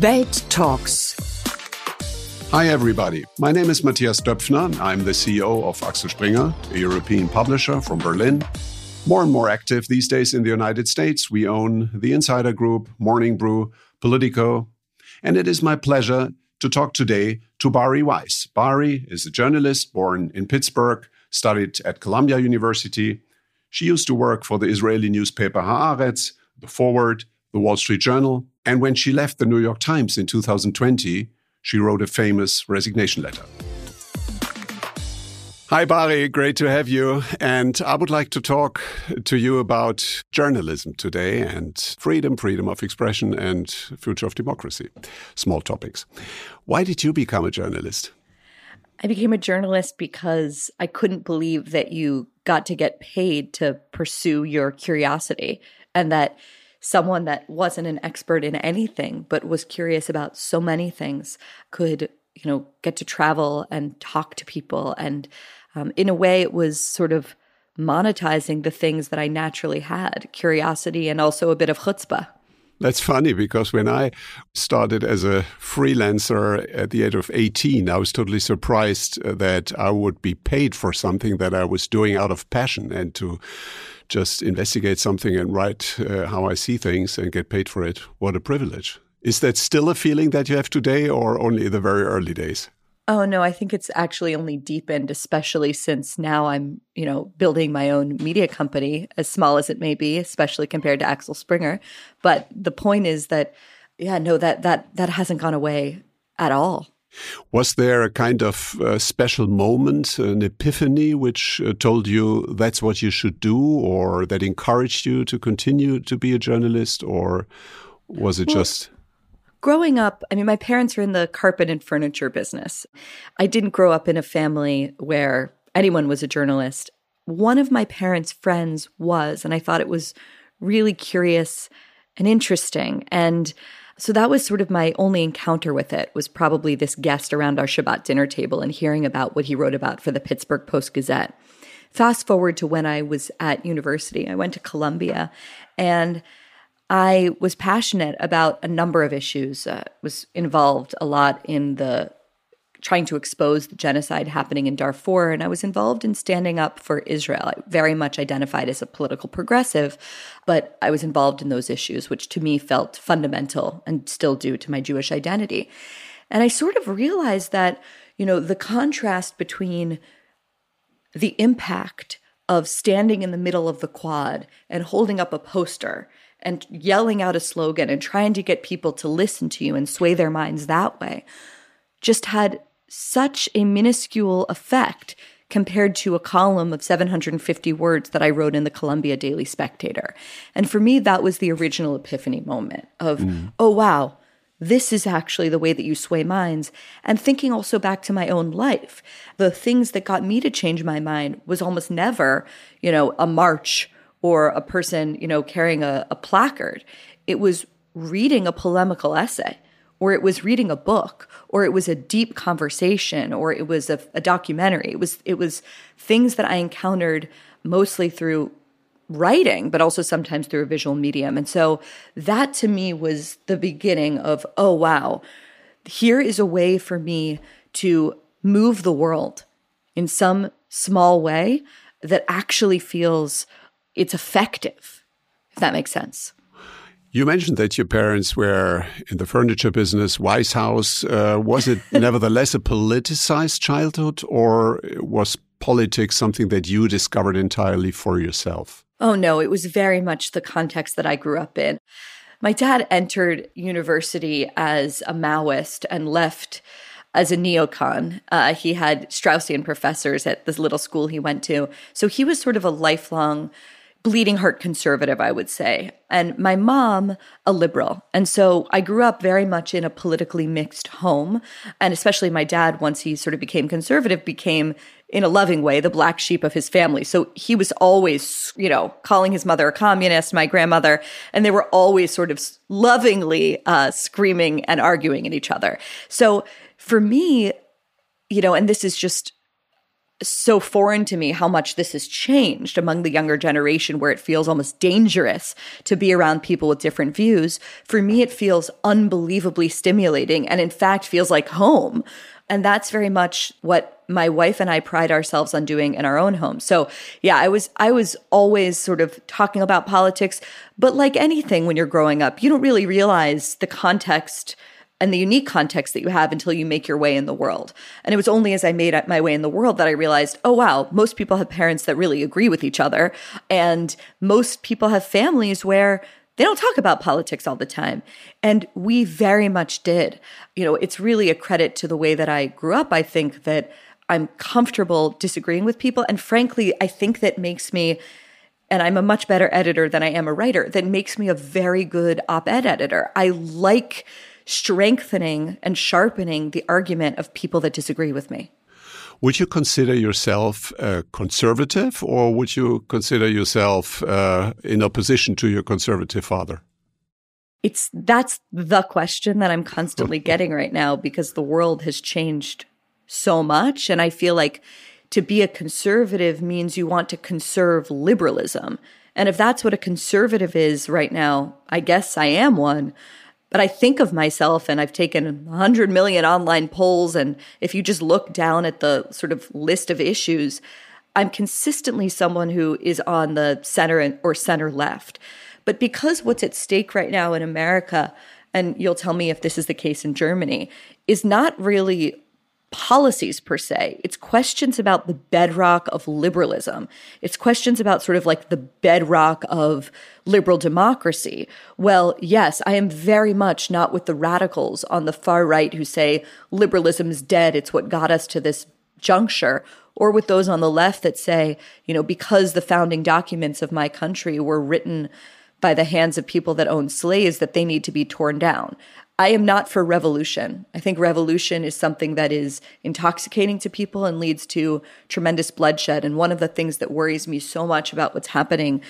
Welt Talks. Hi, everybody. My name is Matthias Döpfner. I'm the CEO of Axel Springer, a European publisher from Berlin. More and more active these days in the United States, we own the Insider Group, Morning Brew, Politico, and it is my pleasure to talk today to Bari Weiss. Bari is a journalist born in Pittsburgh, studied at Columbia University. She used to work for the Israeli newspaper Haaretz, The Forward, The Wall Street Journal, and when she left the New York Times in 2020, she wrote a famous resignation letter. Hi, Bari. Great to have you. And I would like to talk to you about journalism today and freedom, freedom of expression, and future of democracy. Small topics. Why did you become a journalist? I became a journalist because I couldn't believe that you got to get paid to pursue your curiosity and that someone that wasn't an expert in anything but was curious about so many things could you know get to travel and talk to people. And um, in a way it was sort of monetizing the things that i naturally had curiosity and also a bit of chutzpah. That's funny because when I started as a freelancer at the age of 18, I was totally surprised that I would be paid for something that I was doing out of passion and to just investigate something and write uh, how I see things and get paid for it. What a privilege. Is that still a feeling that you have today or only the very early days? Oh no, I think it's actually only deepened, especially since now I'm, you know, building my own media company, as small as it may be, especially compared to Axel Springer. But the point is that, yeah, no, that that that hasn't gone away at all. Was there a kind of uh, special moment, an epiphany, which uh, told you that's what you should do, or that encouraged you to continue to be a journalist, or was it well, just? Growing up, I mean, my parents are in the carpet and furniture business. I didn't grow up in a family where anyone was a journalist. One of my parents' friends was, and I thought it was really curious and interesting. And so that was sort of my only encounter with it was probably this guest around our Shabbat dinner table and hearing about what he wrote about for the Pittsburgh Post Gazette. Fast forward to when I was at university. I went to Columbia and I was passionate about a number of issues. Uh, was involved a lot in the trying to expose the genocide happening in Darfur, and I was involved in standing up for Israel. I very much identified as a political progressive, but I was involved in those issues, which to me felt fundamental and still do to my Jewish identity. And I sort of realized that, you know, the contrast between the impact of standing in the middle of the quad and holding up a poster and yelling out a slogan and trying to get people to listen to you and sway their minds that way just had such a minuscule effect compared to a column of 750 words that I wrote in the Columbia Daily Spectator. And for me, that was the original epiphany moment of, mm. oh, wow, this is actually the way that you sway minds. And thinking also back to my own life, the things that got me to change my mind was almost never, you know, a march or a person, you know, carrying a, a placard. It was reading a polemical essay, or it was reading a book, or it was a deep conversation, or it was a, a documentary. It was it was things that I encountered mostly through writing, but also sometimes through a visual medium. And so that to me was the beginning of, oh, wow, here is a way for me to move the world in some small way that actually feels it's effective, if that makes sense. You mentioned that your parents were in the furniture business, Weiss House. Uh, was it nevertheless a politicized childhood, or was politics something that you discovered entirely for yourself? Oh, no, it was very much the context that I grew up in. My dad entered university as a Maoist and left as a neocon. Uh, he had Straussian professors at this little school he went to. So he was sort of a lifelong bleeding heart conservative, I would say. And my mom, a liberal. And so I grew up very much in a politically mixed home. And especially my dad, once he sort of became conservative, became in a loving way the black sheep of his family. So he was always, you know, calling his mother a communist, my grandmother, and they were always sort of lovingly uh, screaming and arguing at each other. So for me, you know, and this is just so foreign to me how much this has changed among the younger generation where it feels almost dangerous to be around people with different views. For me, it feels unbelievably stimulating and in fact feels like home. And that's very much what my wife and I pride ourselves on doing in our own home. So yeah, I was, I was always sort of talking about politics, but like anything when you're growing up, you don't really realize the context and the unique context that you have until you make your way in the world. And it was only as I made my way in the world that I realized, oh, wow, most people have parents that really agree with each other. And most people have families where they don't talk about politics all the time. And we very much did. You know, it's really a credit to the way that I grew up. I think that I'm comfortable disagreeing with people. And frankly, I think that makes me and I'm a much better editor than I am a writer, that makes me a very good op ed editor. I like strengthening and sharpening the argument of people that disagree with me. Would you consider yourself uh, conservative or would you consider yourself uh, in opposition to your conservative father? It's that's the question that I'm constantly getting right now because the world has changed so much and I feel like to be a conservative means you want to conserve liberalism. And if that's what a conservative is right now, I guess I am one. But I think of myself, and I've taken 100 million online polls. And if you just look down at the sort of list of issues, I'm consistently someone who is on the center or center left. But because what's at stake right now in America, and you'll tell me if this is the case in Germany, is not really policies per se. It's questions about the bedrock of liberalism. It's questions about sort of like the bedrock of liberal democracy. Well, yes, I am very much not with the radicals on the far right who say liberalism is dead. It's what got us to this juncture. Or with those on the left that say, you know, because the founding documents of my country were written by the hands of people that owned slaves, that they need to be torn down. I am not for revolution. I think revolution is something that is intoxicating to people and leads to tremendous bloodshed. And one of the things that worries me so much about what's happening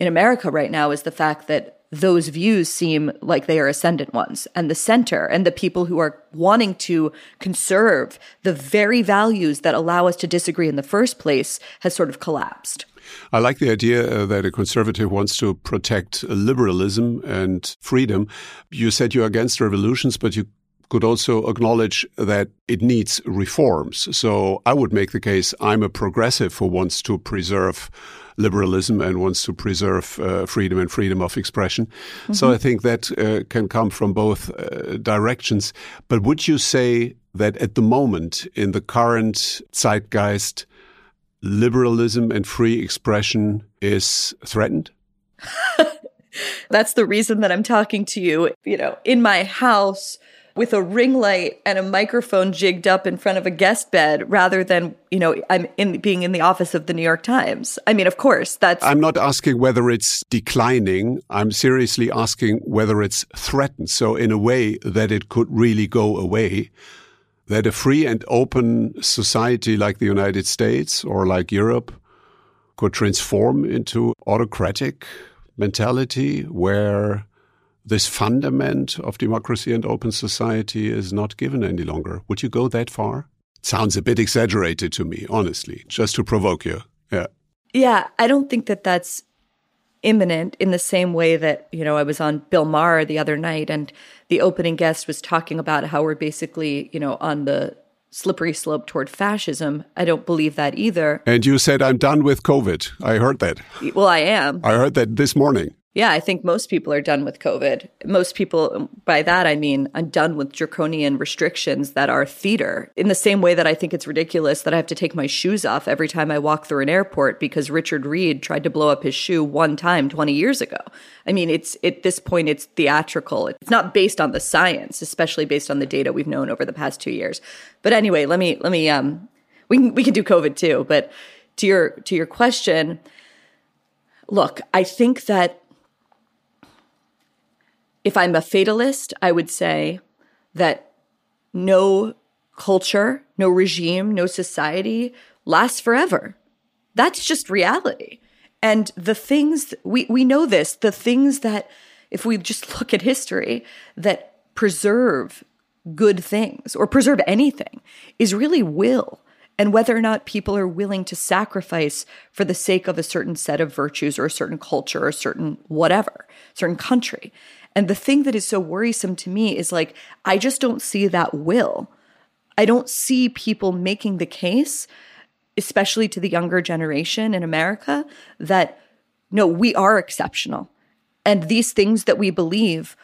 in America right now is the fact that those views seem like they are ascendant ones. And the center and the people who are wanting to conserve the very values that allow us to disagree in the first place has sort of collapsed. I like the idea uh, that a conservative wants to protect liberalism and freedom. You said you're against revolutions, but you could also acknowledge that it needs reforms. So I would make the case I'm a progressive who wants to preserve liberalism and wants to preserve uh, freedom and freedom of expression. Mm -hmm. So I think that uh, can come from both uh, directions. But would you say that at the moment, in the current zeitgeist, liberalism and free expression is threatened? That's the reason that I'm talking to you, you know, in my house with a ring light and a microphone jigged up in front of a guest bed rather than, you know, I'm in being in the office of the New York Times. I mean, of course, that's I'm not asking whether it's declining. I'm seriously asking whether it's threatened. So in a way that it could really go away that a free and open society like the United States or like Europe could transform into autocratic mentality where this fundament of democracy and open society is not given any longer. Would you go that far? It sounds a bit exaggerated to me, honestly, just to provoke you. Yeah. Yeah, I don't think that that's imminent in the same way that, you know, I was on Bill Maher the other night and the opening guest was talking about how we're basically, you know, on the slippery slope toward fascism. I don't believe that either. And you said, I'm done with COVID. I heard that. Well, I am. I heard that this morning. Yeah, I think most people are done with COVID. Most people, by that I mean, I'm done with draconian restrictions that are theater. In the same way that I think it's ridiculous that I have to take my shoes off every time I walk through an airport because Richard Reid tried to blow up his shoe one time 20 years ago. I mean, it's at this point, it's theatrical. It's not based on the science, especially based on the data we've known over the past two years. But anyway, let me, let me, um, we can, we can do COVID too. But to your, to your question, look, I think that if I'm a fatalist, I would say that no culture, no regime, no society lasts forever. That's just reality. And the things we, we know this, the things that, if we just look at history, that preserve good things or preserve anything is really will and whether or not people are willing to sacrifice for the sake of a certain set of virtues or a certain culture or a certain whatever, certain country. And the thing that is so worrisome to me is like, I just don't see that will. I don't see people making the case, especially to the younger generation in America, that no, we are exceptional. And these things that we believe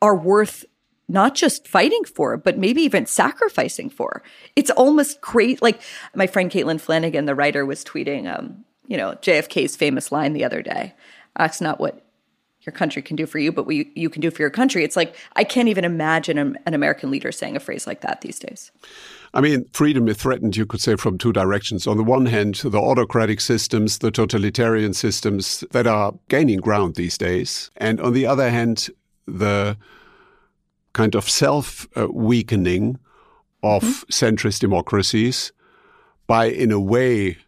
are worth not just fighting for, but maybe even sacrificing for. It's almost great. Like my friend Caitlin Flanagan, the writer, was tweeting, um, you know, JFK's famous line the other day. That's not what your country can do for you, but we you can do for your country. It's like I can't even imagine an, an American leader saying a phrase like that these days. I mean, freedom is threatened, you could say, from two directions. On the one hand, the autocratic systems, the totalitarian systems that are gaining ground these days. And on the other hand, the kind of self weakening of mm-hmm. centrist democracies by, in a way,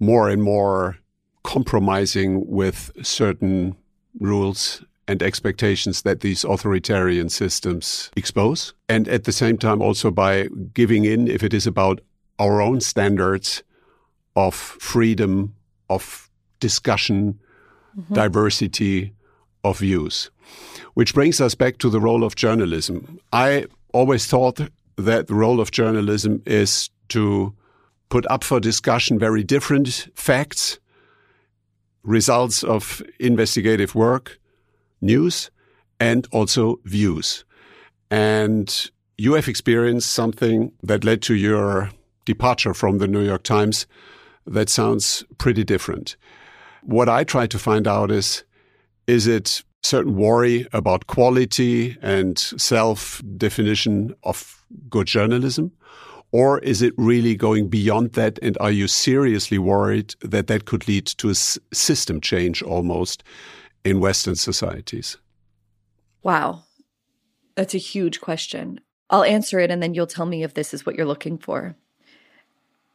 more and more compromising with certain rules and expectations that these authoritarian systems expose. And at the same time, also by giving in, if it is about our own standards of freedom, of discussion, mm-hmm. diversity of views. Which brings us back to the role of journalism. I always thought that the role of journalism is to put up for discussion very different facts, results of investigative work, news, and also views. And you have experienced something that led to your departure from the New York Times that sounds pretty different. What I try to find out is is it certain worry about quality and self definition of good journalism? Or is it really going beyond that? And are you seriously worried that that could lead to a system change almost in Western societies? Wow. That's a huge question. I'll answer it and then you'll tell me if this is what you're looking for.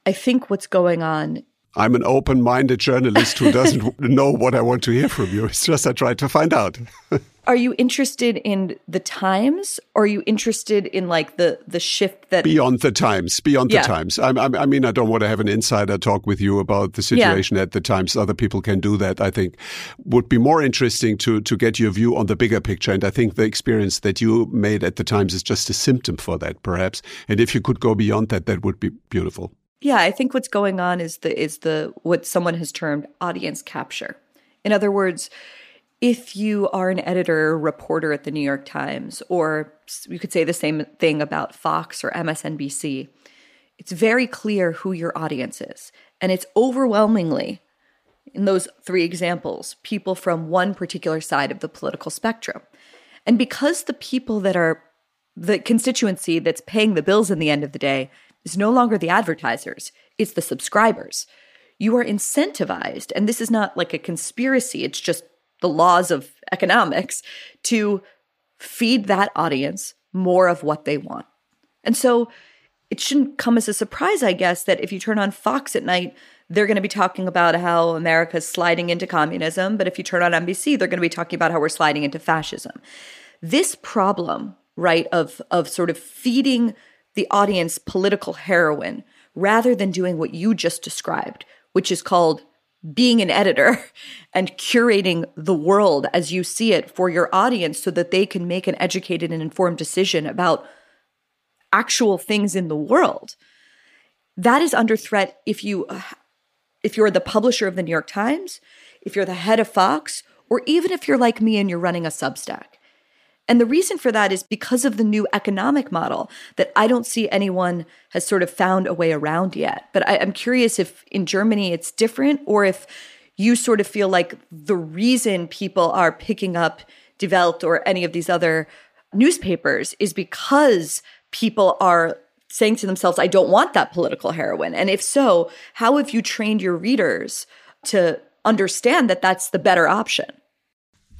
I think what's going on I'm an open minded journalist who doesn't know what I want to hear from you. It's just I try to find out. are you interested in the times or are you interested in like the the shift that beyond the times beyond yeah. the times I'm, I'm, i mean i don't want to have an insider talk with you about the situation yeah. at the times other people can do that i think would be more interesting to to get your view on the bigger picture and i think the experience that you made at the times is just a symptom for that perhaps and if you could go beyond that that would be beautiful yeah, I think what's going on is the is the what someone has termed audience capture. In other words, if you are an editor or reporter at the New York Times, or you could say the same thing about Fox or MSNBC, it's very clear who your audience is. And it's overwhelmingly, in those three examples, people from one particular side of the political spectrum. And because the people that are the constituency that's paying the bills in the end of the day is no longer the advertisers, it's the subscribers. You are incentivized, and this is not like a conspiracy, it's just the laws of economics to feed that audience more of what they want. And so it shouldn't come as a surprise, I guess, that if you turn on Fox at night, they're going to be talking about how America's sliding into communism. But if you turn on NBC, they're going to be talking about how we're sliding into fascism. This problem, right, of, of sort of feeding the audience political heroin rather than doing what you just described, which is called being an editor and curating the world as you see it for your audience so that they can make an educated and informed decision about actual things in the world. That is under threat if you if you're the publisher of the New York Times, if you're the head of Fox, or even if you're like me and you're running a Substack. And the reason for that is because of the new economic model that I don't see anyone has sort of found a way around yet. But I, am curious if in Germany it's different or if you sort of feel like the reason people are picking up Welt or any of these other newspapers is because people are saying to themselves, I don't want that political heroin. And if so, how have you trained your readers to understand that that's the better option?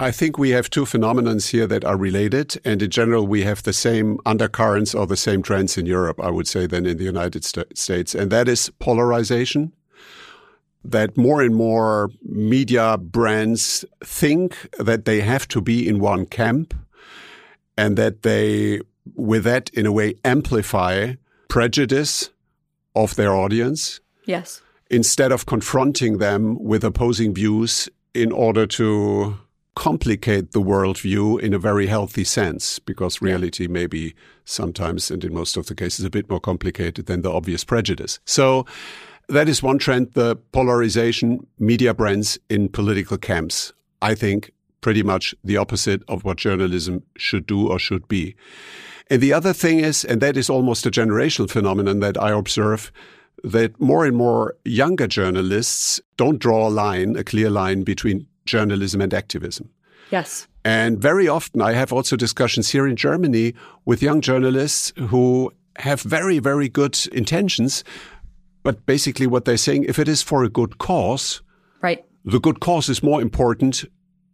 I think we have two phenomena here that are related. And in general, we have the same undercurrents or the same trends in Europe, I would say, than in the United States. And that is polarization. That more and more media brands think that they have to be in one camp and that they, with that, in a way, amplify prejudice of their audience. Yes. Instead of confronting them with opposing views in order to complicate the worldview in a very healthy sense, because reality may be sometimes, and in most of the cases, a bit more complicated than the obvious prejudice. So that is one trend, the polarization, media brands in political camps. I think pretty much the opposite of what journalism should do or should be. And the other thing is, and that is almost a generational phenomenon that I observe, that more and more younger journalists don't draw a line, a clear line between journalism and activism. Yes. And very often I have also discussions here in Germany with young journalists who have very, very good intentions. But basically, what they're saying, if it is for a good cause, right. the good cause is more important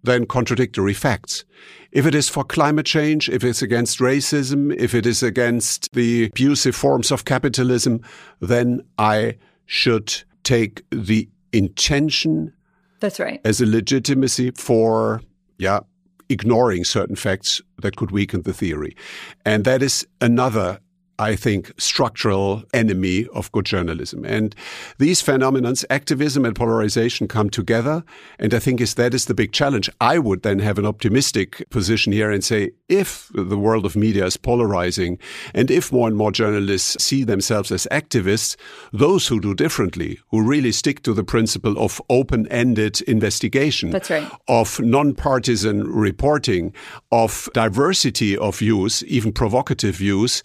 than contradictory facts. If it is for climate change, if it's against racism, if it is against the abusive forms of capitalism, then I should take the intention that's right. As a legitimacy for, yeah, ignoring certain facts that could weaken the theory. And that is another I think, structural enemy of good journalism. And these phenomena, activism and polarization, come together. And I think is that is the big challenge. I would then have an optimistic position here and say, if the world of media is polarizing, and if more and more journalists see themselves as activists, those who do differently, who really stick to the principle of open-ended investigation, That's right. of non-partisan reporting, of diversity of views, even provocative views,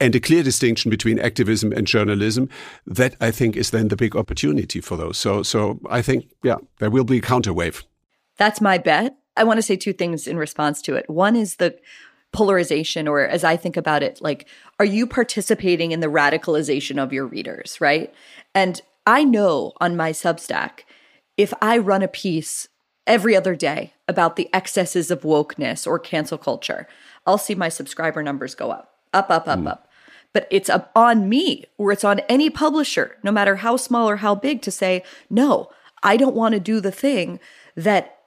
and a clear distinction between activism and journalism. That I think is then the big opportunity for those. So, so I think, yeah, there will be a counterwave. That's my bet. I want to say two things in response to it. One is the polarization, or as I think about it, like, are you participating in the radicalization of your readers, right? And I know on my Substack, if I run a piece every other day about the excesses of wokeness or cancel culture, I'll see my subscriber numbers go up, up, up, up, mm. up but it's on me or it's on any publisher, no matter how small or how big, to say, no, I don't want to do the thing that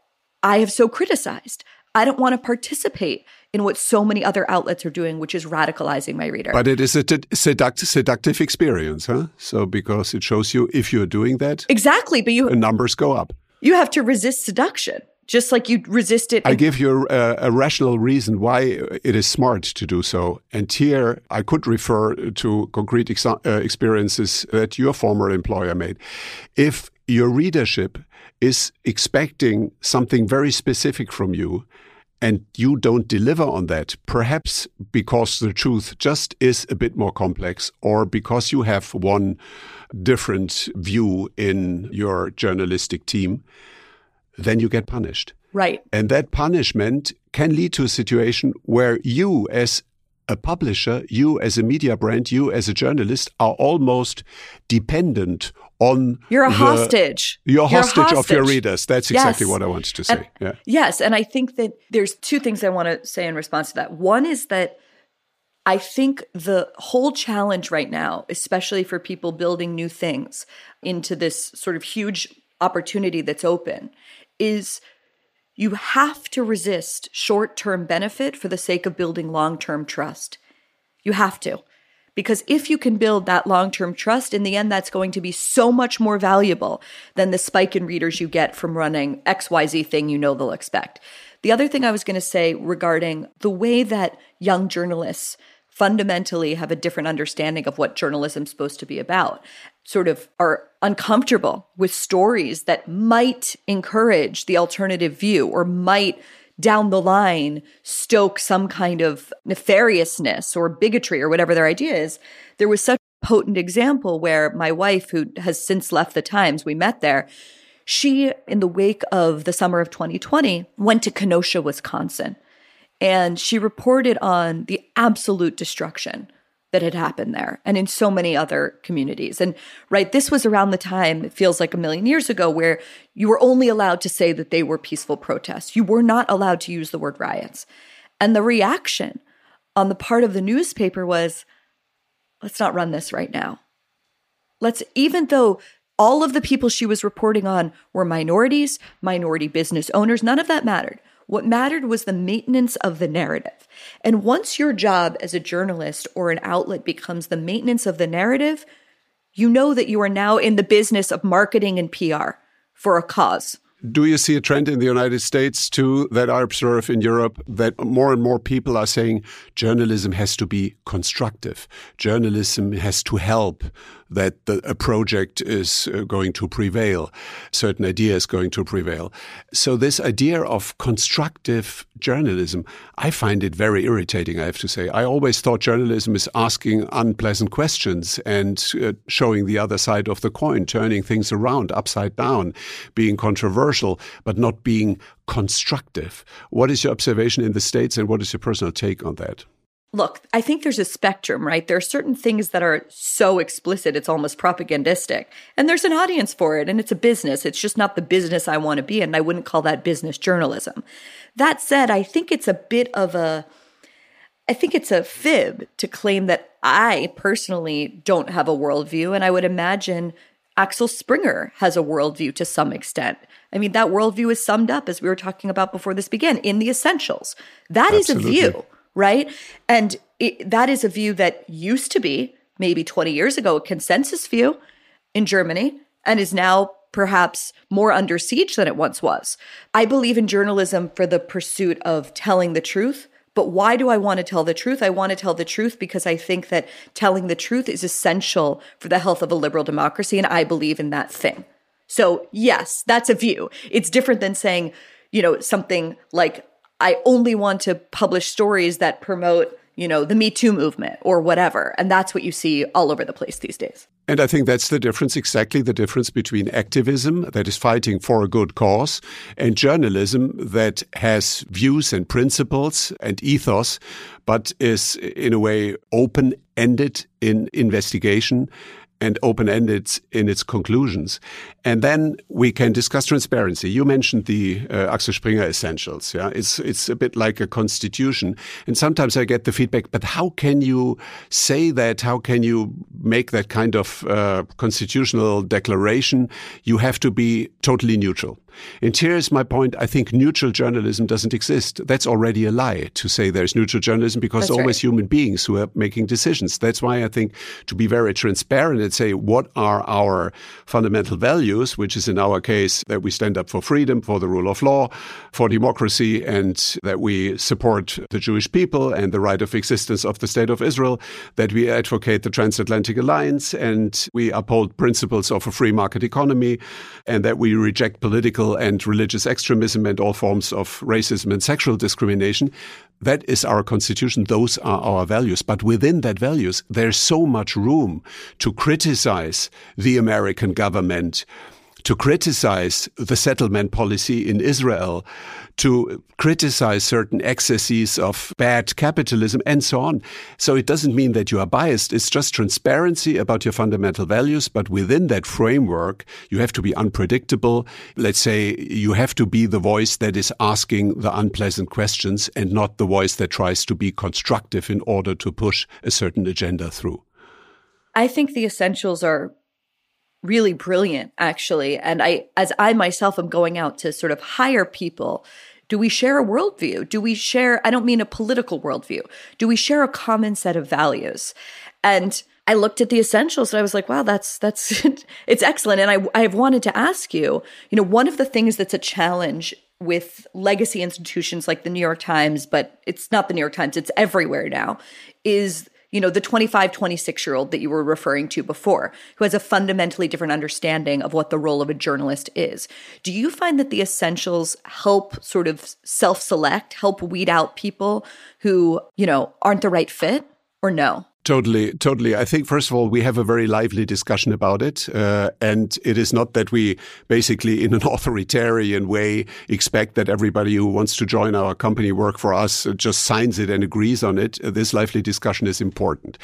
I have so criticized. I don't want to participate in what so many other outlets are doing, which is radicalizing my reader. But it is a seduct- seductive experience, huh? So because it shows you if you're doing that, exactly, but you numbers go up. You have to resist seduction just like you resist it. I give you a, a, rational reason why it is smart to do so. And here I could refer to concrete ex uh, experiences that your former employer made. If your readership is expecting something very specific from you, and you don't deliver on that, perhaps because the truth just is a bit more complex, or because you have one different view in your journalistic team, then you get punished. Right. And that punishment can lead to a situation where you, as a publisher, you as a media brand, you as a journalist are almost dependent on you're a the, hostage. You're, you're hostage, hostage, of your readers. That's exactly yes. what I wanted to say. And, yeah. Yes, and I think that there's two things I want to say in response to that. One is that I think the whole challenge right now, especially for people building new things into this sort of huge opportunity that's open, is you have to resist short term benefit for the sake of building long term trust. You have to. Because if you can build that long term trust, in the end, that's going to be so much more valuable than the spike in readers you get from running XYZ thing you know they'll expect. The other thing I was going to say regarding the way that young journalists fundamentally have a different understanding of what journalism's supposed to be about sort of are uncomfortable with stories that might encourage the alternative view or might down the line stoke some kind of nefariousness or bigotry or whatever their idea is. There was such a potent example where my wife, who has since left the Times, we met there. She, in the wake of the summer of 2020, went to Kenosha, Wisconsin, and she reported on the absolute destruction that had happened there and in so many other communities. And right, this was around the time, it feels like a million years ago, where you were only allowed to say that they were peaceful protests. You were not allowed to use the word riots. And the reaction on the part of the newspaper was let's not run this right now. Let's, even though all of the people she was reporting on were minorities, minority business owners, none of that mattered. What mattered was the maintenance of the narrative. And once your job as a journalist or an outlet becomes the maintenance of the narrative, you know that you are now in the business of marketing and PR for a cause. Do you see a trend in the United States too that I observe in Europe that more and more people are saying journalism has to be constructive? Journalism has to help that the, a project is uh, going to prevail, certain idea is going to prevail. So this idea of constructive journalism, I find it very irritating, I have to say. I always thought journalism is asking unpleasant questions and uh, showing the other side of the coin, turning things around, upside down, being controversial, but not being constructive. What is your observation in the States and what is your personal take on that? Look, I think there's a spectrum, right? There are certain things that are so explicit, it's almost propagandistic. And there's an audience for it, and it's a business. It's just not the business I want to be in. I wouldn't call that business journalism. That said, I think it's a bit of a. I think it's a fib to claim that I personally don't have a worldview. And I would imagine Axel Springer has a worldview to some extent. I mean, that worldview is summed up, as we were talking about before this began, in the essentials. That Absolutely. is a view right? And it, that is a view that used to be maybe 20 years ago a consensus view in Germany and is now perhaps more under siege than it once was. I believe in journalism for the pursuit of telling the truth. But why do I want to tell the truth? I want to tell the truth because I think that telling the truth is essential for the health of a liberal democracy. And I believe in that thing. So, yes, that's a view. It's different than saying, you know, something like I only want to publish stories that promote, you know, the Me Too movement or whatever. And that's what you see all over the place these days. And I think that's the difference, exactly the difference between activism that is fighting for a good cause and journalism that has views and principles and ethos, but is in a way open ended in investigation and open-ended in its conclusions. And then we can discuss transparency. You mentioned the uh, Axel Springer essentials. Yeah, it's it's a bit like a constitution. And sometimes I get the feedback, but how can you say that? How can you make that kind of uh, constitutional declaration? You have to be totally neutral. And here's my point. I think neutral journalism doesn't exist. That's already a lie to say there's neutral journalism because That's always right. human beings who are making decisions. That's why I think to be very transparent and say what are our fundamental values, which is in our case that we stand up for freedom, for the rule of law, for democracy, and that we support the Jewish people and the right of existence of the state of Israel, that we advocate the transatlantic alliance and we uphold principles of a free market economy, and that we reject political and religious extremism and all forms of racism and sexual discrimination. That is our constitution. Those are our values. But within that values, there's so much room to criticize the American government, to criticize the settlement policy in Israel, to criticize certain excesses of bad capitalism and so on. So it doesn't mean that you are biased. It's just transparency about your fundamental values. But within that framework, you have to be unpredictable. Let's say you have to be the voice that is asking the unpleasant questions and not the voice that tries to be constructive in order to push a certain agenda through. I think the essentials are really brilliant actually. And i as i myself am going out to sort of hire people do we share a worldview? Do we share i don't mean a political worldview. Do we share a common set of values? And i looked at the essentials and i was like wow that's that's it's excellent. And i i've wanted to ask you you know one of the things that's a challenge with legacy institutions like the new york times but it's not the new york times it's everywhere now is you know, the 25, 26 year old that you were referring to before, who has a fundamentally different understanding of what the role of a journalist is. Do you find that the essentials help sort of self select, help weed out people who, you know, aren't the right fit or no? Totally, totally. I think, first of all, we have a very lively discussion about it. Uh, and it is not that we basically, in an authoritarian way, expect that everybody who wants to join our company, work for us, just signs it and agrees on it. This lively discussion is important.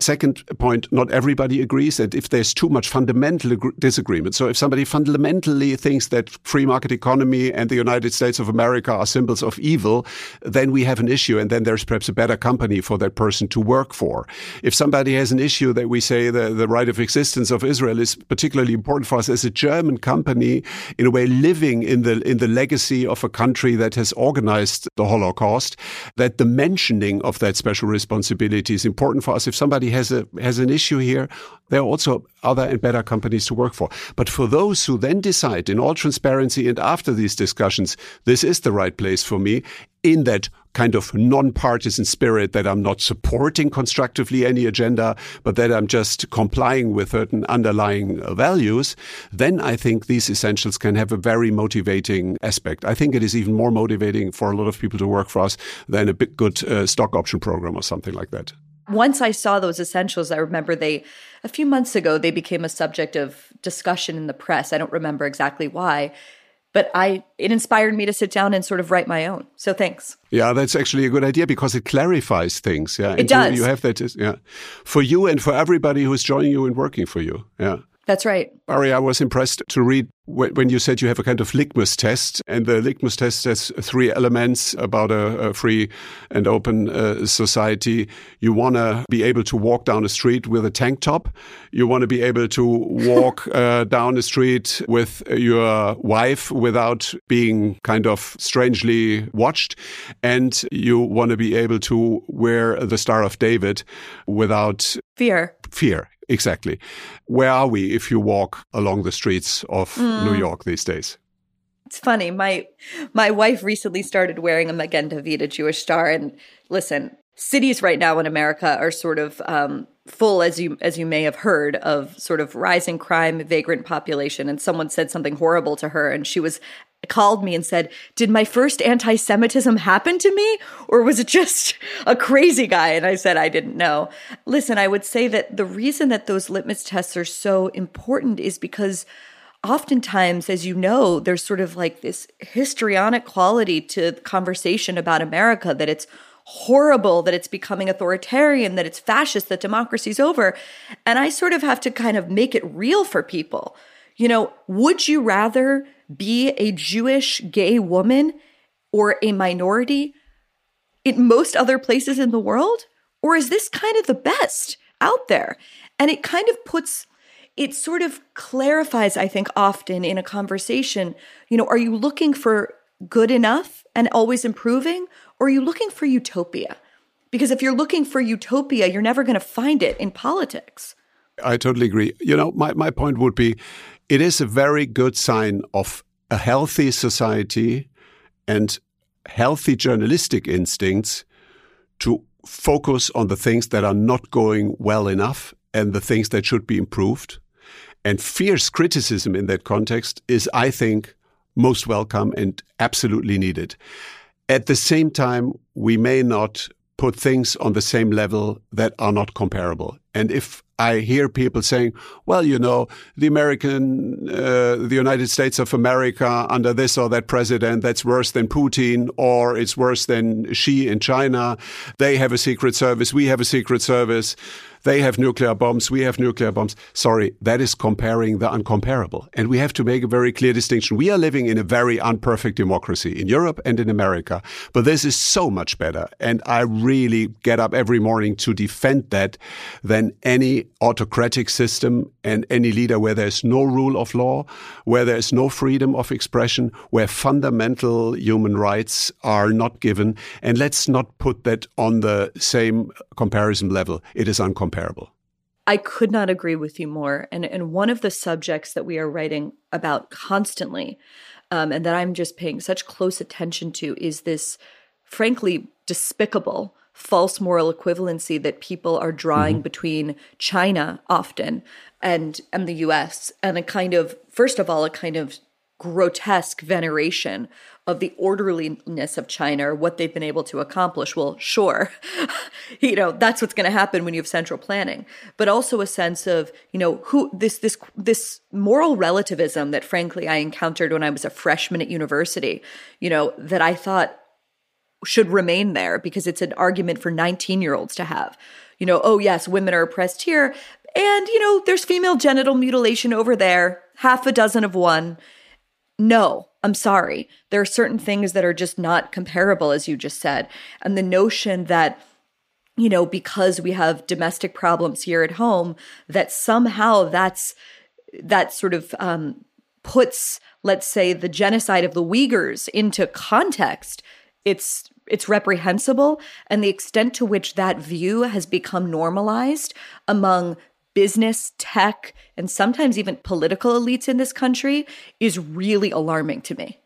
Second point, not everybody agrees. And if there's too much fundamental disagreement, so if somebody fundamentally thinks that free market economy and the United States of America are symbols of evil, then we have an issue. And then there's perhaps a better company for that person to work for. If somebody has an issue that we say the, the right of existence of Israel is particularly important for us as a German company, in a way living in the in the legacy of a country that has organized the Holocaust, that the mentioning of that special responsibility is important for us. If somebody has a has an issue here, there are also other and better companies to work for. But for those who then decide in all transparency and after these discussions, this is the right place for me in that kind of non-partisan spirit that I'm not supporting constructively any agenda, but that I'm just complying with certain underlying values, then I think these essentials can have a very motivating aspect. I think it is even more motivating for a lot of people to work for us than a big good uh, stock option program or something like that. Once I saw those essentials, I remember they a few months ago they became a subject of discussion in the press. I don't remember exactly why but I it inspired me to sit down and sort of write my own. So thanks. Yeah, that's actually a good idea because it clarifies things. Yeah, it does. You, you have that. Yeah, for you and for everybody who's joining you and working for you. Yeah. That's right. Bari, I was impressed to read when you said you have a kind of litmus test, and the litmus test has three elements about a, a free and open uh, society. You want to be able to walk down a street with a tank top. You want to be able to walk uh, down the street with your wife without being kind of strangely watched. And you want to be able to wear the Star of David without fear. Fear. Exactly. Where are we if you walk along the streets of mm. New York these days? It's funny. My my wife recently started wearing a Magen David, a Jewish star, and listen, cities right now in America are sort of um, full, as you as you may have heard, of sort of rising crime, vagrant population. And someone said something horrible to her, and she was called me and said, Did my first anti Semitism happen to me? Or was it just a crazy guy? And I said, I didn't know. Listen, I would say that the reason that those litmus tests are so important is because oftentimes, as you know, there's sort of like this histrionic quality to conversation about America that it's horrible, that it's becoming authoritarian, that it's fascist, that democracy's over. And I sort of have to kind of make it real for people. You know, would you rather be a Jewish gay woman or a minority in most other places in the world? Or is this kind of the best out there? And it kind of puts, it sort of clarifies, I think, often in a conversation, you know, are you looking for good enough and always improving? Or are you looking for utopia? Because if you're looking for utopia, you're never going to find it in politics. I totally agree. You know, my, my point would be it is a very good sign of a healthy society and healthy journalistic instincts to focus on the things that are not going well enough and the things that should be improved. And fierce criticism in that context is, I think, most welcome and absolutely needed. At the same time, we may not put things on the same level that are not comparable. And if I hear people saying, well, you know, the American, uh, the United States of America under this or that president, that's worse than Putin, or it's worse than Xi in China. They have a secret service. We have a secret service. They have nuclear bombs. We have nuclear bombs. Sorry, that is comparing the uncomparable. And we have to make a very clear distinction. We are living in a very unperfect democracy in Europe and in America, but this is so much better. And I really get up every morning to defend that than any autocratic system and any leader where there's no rule of law, where there's no freedom of expression, where fundamental human rights are not given. And let's not put that on the same comparison level. It is uncomparable. I could not agree with you more. And, and one of the subjects that we are writing about constantly, um, and that I'm just paying such close attention to, is this frankly despicable false moral equivalency that people are drawing mm-hmm. between China often and and the US and a kind of first of all a kind of grotesque veneration of the orderliness of China or what they've been able to accomplish. Well, sure. you know, that's what's going to happen when you have central planning. But also a sense of, you know, who this this this moral relativism that frankly I encountered when I was a freshman at university, you know, that I thought should remain there because it's an argument for 19 year olds to have. You know, oh, yes, women are oppressed here. And, you know, there's female genital mutilation over there, half a dozen of one. No, I'm sorry. There are certain things that are just not comparable, as you just said. And the notion that you know, because we have domestic problems here at home, that somehow that's that sort of um, puts, let's say, the genocide of the Uyghurs into context. It's it's reprehensible, and the extent to which that view has become normalized among business, tech, and sometimes even political elites in this country is really alarming to me.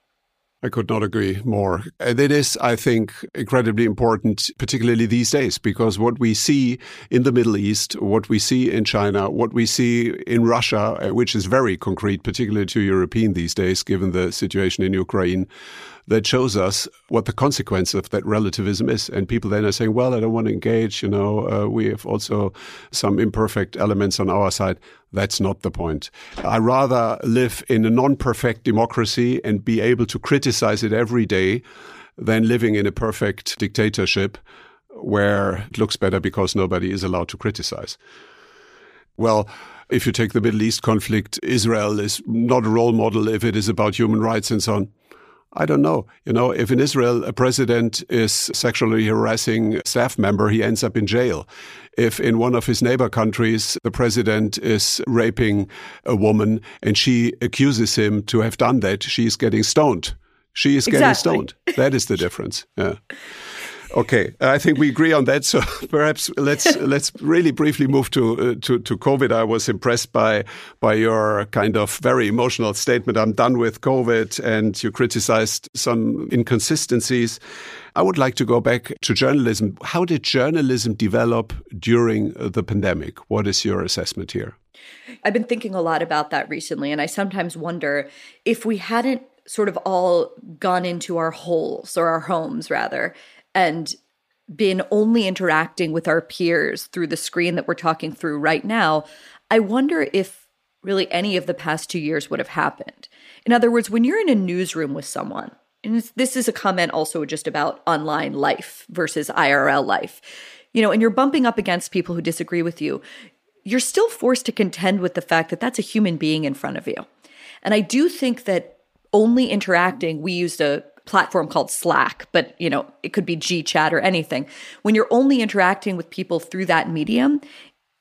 I could not agree more. And it is, I think, incredibly important, particularly these days, because what we see in the Middle East, what we see in China, what we see in Russia, uh, which is very concrete, particularly to European these days, given the situation in Ukraine, that shows us what the consequence of that relativism is. And people then are saying, well, I don't want to engage. You know, uh, we have also some imperfect elements on our side. That's not the point. I rather live in a non perfect democracy and be able to criticize it every day than living in a perfect dictatorship where it looks better because nobody is allowed to criticize. Well, if you take the Middle East conflict, Israel is not a role model if it is about human rights and so on. I don't know. You know, if in Israel a president is sexually harassing a staff member, he ends up in jail. If in one of his neighbor countries the president is raping a woman and she accuses him to have done that, she is getting stoned. She is getting stoned. That is the difference. Yeah. Okay, I think we agree on that. So perhaps let's let's really briefly move to uh, to to COVID. I was impressed by by your kind of very emotional statement. I'm done with COVID, and you criticized some inconsistencies. I would like to go back to journalism. How did journalism develop during the pandemic? What is your assessment here? I've been thinking a lot about that recently, and I sometimes wonder if we hadn't sort of all gone into our holes or our homes rather and been only interacting with our peers through the screen that we're talking through right now, I wonder if really any of the past two years would have happened. In other words, when you're in a newsroom with someone, and this is a comment also just about online life versus IRL life, you know, and you're bumping up against people who disagree with you, you're still forced to contend with the fact that that's a human being in front of you. And I do think that only interacting, we used a platform called Slack, but you know, it could be GChat or anything. When you're only interacting with people through that medium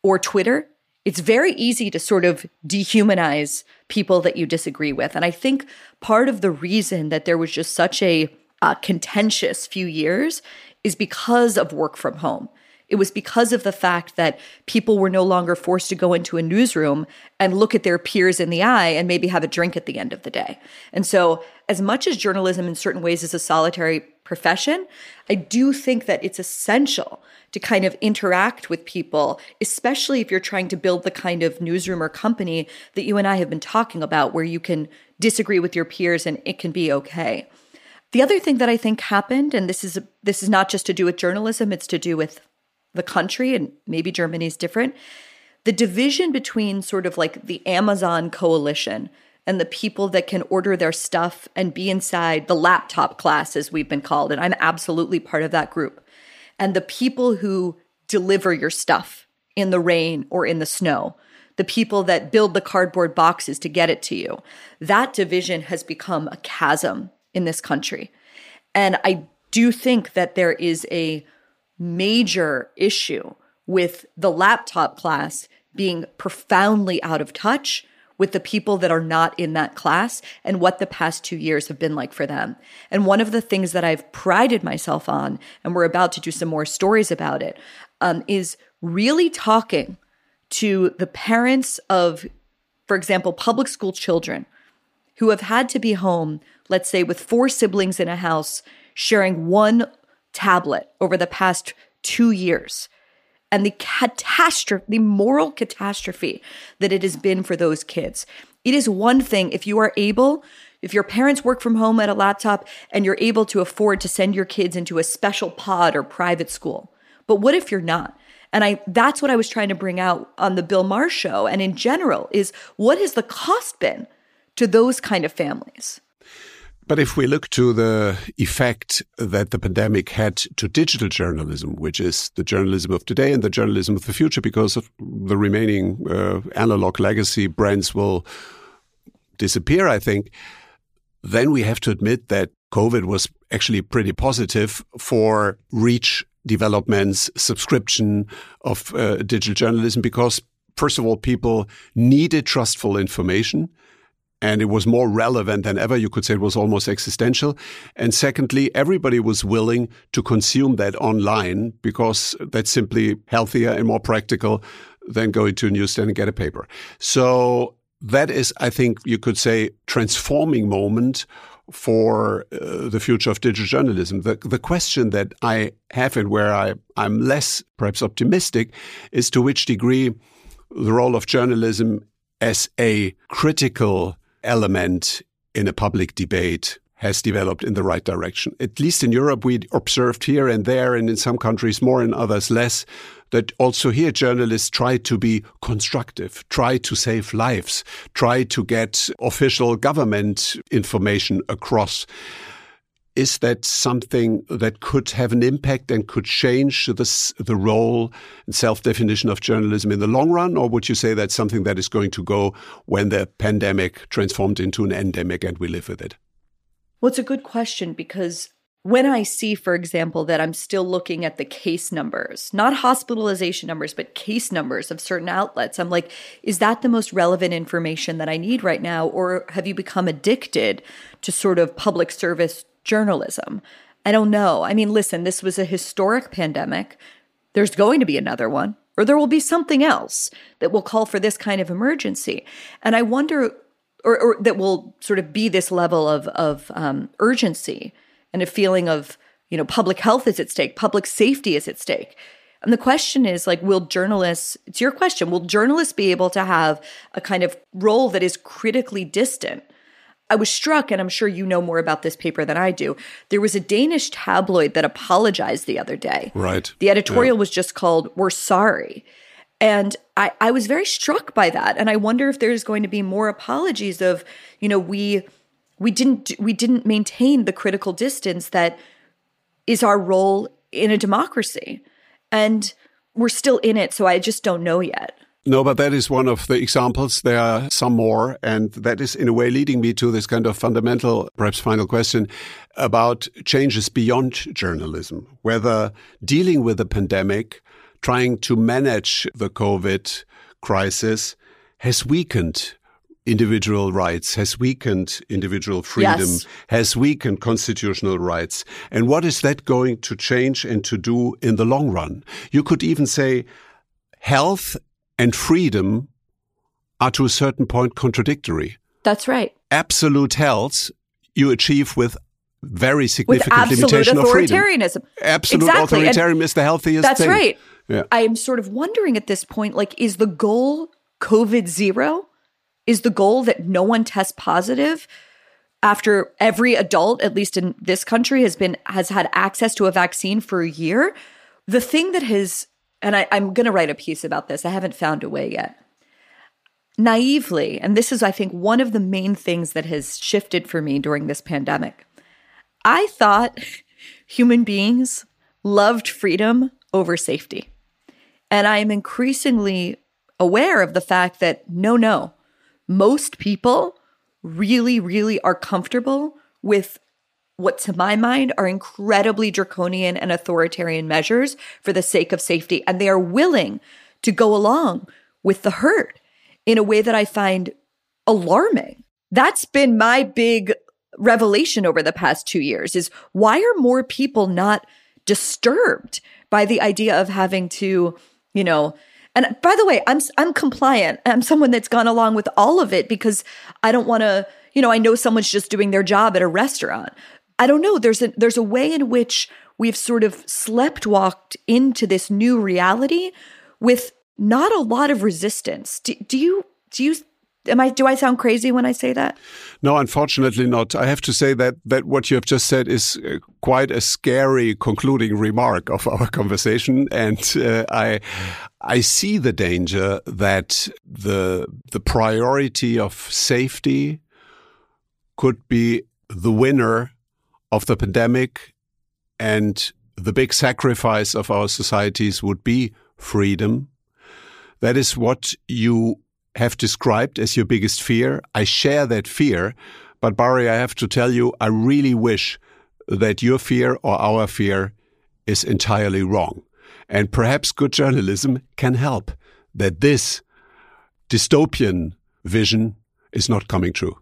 or Twitter, it's very easy to sort of dehumanize people that you disagree with. And I think part of the reason that there was just such a uh, contentious few years is because of work from home. It was because of the fact that people were no longer forced to go into a newsroom and look at their peers in the eye and maybe have a drink at the end of the day. And so, as much as journalism in certain ways is a solitary profession, I do think that it's essential to kind of interact with people, especially if you're trying to build the kind of newsroom or company that you and I have been talking about, where you can disagree with your peers and it can be okay. The other thing that I think happened, and this is this is not just to do with journalism, it's to do with the country, and maybe Germany is different, the division between sort of like the Amazon coalition and the people that can order their stuff and be inside the laptop class, as we've been called. And I'm absolutely part of that group. And the people who deliver your stuff in the rain or in the snow, the people that build the cardboard boxes to get it to you, that division has become a chasm in this country. And I do think that there is a major issue with the laptop class being profoundly out of touch with the people that are not in that class and what the past two years have been like for them. And one of the things that I've prided myself on, and we're about to do some more stories about it, um, is really talking to the parents of, for example, public school children who have had to be home, let's say, with four siblings in a house, sharing one tablet over the past two years and the catastrophe, the moral catastrophe that it has been for those kids. It is one thing if you are able, if your parents work from home at a laptop and you're able to afford to send your kids into a special pod or private school. But what if you're not? And I that's what I was trying to bring out on the Bill Maher show and in general is what has the cost been to those kind of families? But if we look to the effect that the pandemic had to digital journalism, which is the journalism of today and the journalism of the future, because of the remaining uh, analog legacy brands will disappear, I think, then we have to admit that COVID was actually pretty positive for reach developments, subscription of uh, digital journalism, because first of all, people needed trustful information and it was more relevant than ever. You could say it was almost existential. And secondly, everybody was willing to consume that online because that's simply healthier and more practical than going to a newsstand and get a paper. So that is, I think you could say, transforming moment for uh, the future of digital journalism. The, the question that I have and where I, I'm less perhaps optimistic is to which degree the role of journalism as a critical element in a public debate has developed in the right direction. At least in Europe, we observed here and there, and in some countries more, in others less, that also here journalists try to be constructive, try to save lives, try to get official government information across. Is that something that could have an impact and could change this, the role and self definition of journalism in the long run? Or would you say that's something that is going to go when the pandemic transformed into an endemic and we live with it? Well, it's a good question because when I see, for example, that I'm still looking at the case numbers, not hospitalization numbers, but case numbers of certain outlets, I'm like, is that the most relevant information that I need right now? Or have you become addicted to sort of public service journalism? I don't know. I mean, listen, this was a historic pandemic. There's going to be another one, or there will be something else that will call for this kind of emergency. And I wonder, or, or that will sort of be this level of, of um, urgency and a feeling of, you know, public health is at stake, public safety is at stake. And the question is like, will journalists, it's your question, will journalists be able to have a kind of role that is critically distant I was struck, and I'm sure you know more about this paper than I do. There was a Danish tabloid that apologized the other day. Right. The editorial yeah. was just called We're Sorry. And I, I was very struck by that. And I wonder if there's going to be more apologies of, you know, we we didn't we didn't maintain the critical distance that is our role in a democracy. And we're still in it, so I just don't know yet. No, but that is one of the examples. There are some more. And that is, in a way, leading me to this kind of fundamental, perhaps final question about changes beyond journalism, whether dealing with the pandemic, trying to manage the COVID crisis has weakened individual rights, has weakened individual freedom, yes. has weakened constitutional rights. And what is that going to change and to do in the long run? You could even say health and freedom are to a certain point contradictory. That's right. Absolute health you achieve with very significant with limitation of freedom. authoritarianism. Absolute exactly. authoritarianism and is the healthiest thing. That's thing. right. Yeah. I am sort of wondering at this point, like, is the goal COVID zero? Is the goal that no one tests positive after every adult, at least in this country, has been has had access to a vaccine for a year? The thing that has and I, I'm going to write a piece about this. I haven't found a way yet. Naively, and this is, I think, one of the main things that has shifted for me during this pandemic. I thought human beings loved freedom over safety. And I am increasingly aware of the fact that no, no, most people really, really are comfortable with what to my mind are incredibly draconian and authoritarian measures for the sake of safety. And they are willing to go along with the herd in a way that I find alarming. That's been my big revelation over the past two years is why are more people not disturbed by the idea of having to, you know, and by the way, I'm I'm compliant. I'm someone that's gone along with all of it because I don't want to, you know, I know someone's just doing their job at a restaurant. I don't know. There's a there's a way in which we've sort of slept walked into this new reality with not a lot of resistance. Do, do you do you am I do I sound crazy when I say that? No, unfortunately not. I have to say that that what you have just said is uh, quite a scary concluding remark of our conversation, and uh, I I see the danger that the the priority of safety could be the winner of the pandemic and the big sacrifice of our societies would be freedom. That is what you have described as your biggest fear. I share that fear, but Bari, I have to tell you, I really wish that your fear or our fear is entirely wrong. And perhaps good journalism can help that this dystopian vision is not coming true.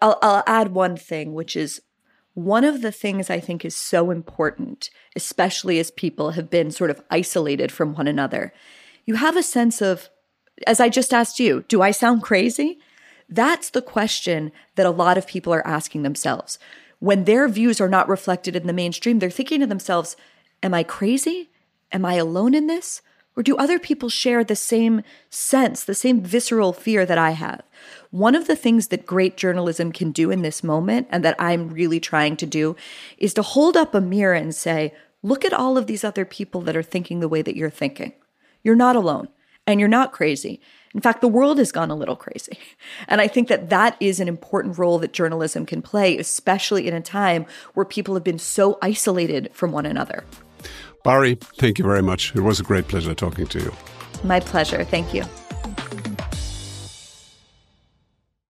I'll, I'll add one thing, which is one of the things I think is so important, especially as people have been sort of isolated from one another. You have a sense of, as I just asked you, do I sound crazy? That's the question that a lot of people are asking themselves. When their views are not reflected in the mainstream, they're thinking to themselves, Am I crazy? Am I alone in this? Or do other people share the same sense, the same visceral fear that I have? One of the things that great journalism can do in this moment, and that I'm really trying to do, is to hold up a mirror and say, Look at all of these other people that are thinking the way that you're thinking. You're not alone and you're not crazy. In fact, the world has gone a little crazy. And I think that that is an important role that journalism can play, especially in a time where people have been so isolated from one another. Bari, thank you very much. It was a great pleasure talking to you. My pleasure. Thank you.